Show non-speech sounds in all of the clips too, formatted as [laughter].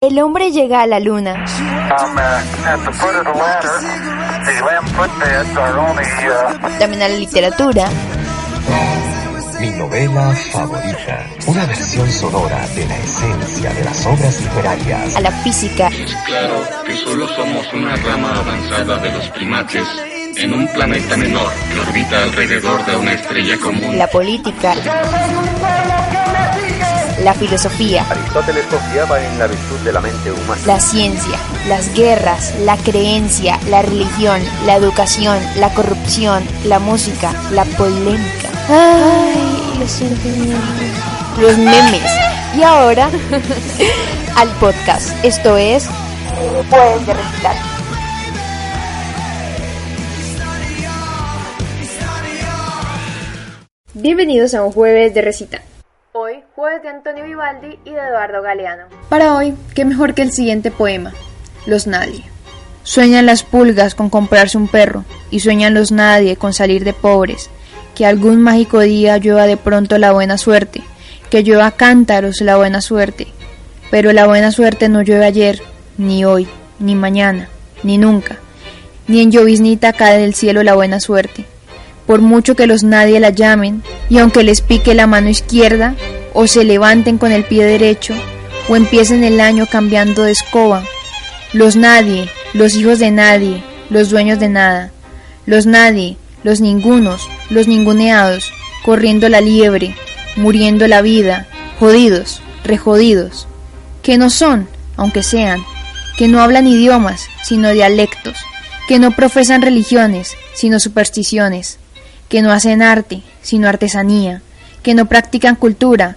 el hombre llega a la luna. También a la literatura. Mi novela favorita. Una versión sonora de la esencia de las obras literarias. A la física. Es claro que solo somos una rama avanzada de los primates en un planeta menor que orbita alrededor de una estrella común. La política la filosofía. Aristóteles confiaba en la virtud de la mente humana. La ciencia, las guerras, la creencia, la religión, la educación, la corrupción, la música, la polémica. Ay, los sentimientos. Los memes. Y ahora, [laughs] al podcast. Esto es Puedes de recitar. Bienvenidos a un jueves de recita. Jueves de Antonio Vivaldi y de Eduardo Galeano. Para hoy, qué mejor que el siguiente poema, Los Nadie. Sueñan las pulgas con comprarse un perro, y sueñan los nadie con salir de pobres, que algún mágico día llueva de pronto la buena suerte, que llueva cántaros la buena suerte. Pero la buena suerte no llueve ayer, ni hoy, ni mañana, ni nunca, ni en lloviznita cae del cielo la buena suerte por mucho que los nadie la llamen, y aunque les pique la mano izquierda, o se levanten con el pie derecho, o empiecen el año cambiando de escoba, los nadie, los hijos de nadie, los dueños de nada, los nadie, los ningunos, los ninguneados, corriendo la liebre, muriendo la vida, jodidos, rejodidos, que no son, aunque sean, que no hablan idiomas, sino dialectos, que no profesan religiones, sino supersticiones, que no hacen arte, sino artesanía, que no practican cultura,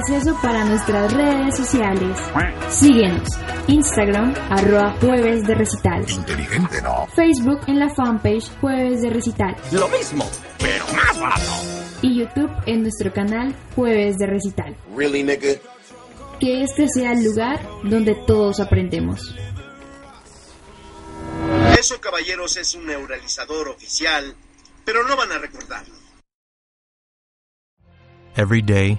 receso para nuestras redes sociales. Síguenos, Instagram, arroba jueves de recital. Inteligente, ¿no? Facebook en la fanpage Jueves de Recital. Lo mismo, pero más barato. Y YouTube en nuestro canal Jueves de Recital. Really, nigga? Que este sea el lugar donde todos aprendemos. Eso, caballeros, es un neuralizador oficial, pero no van a recordarlo. Every day,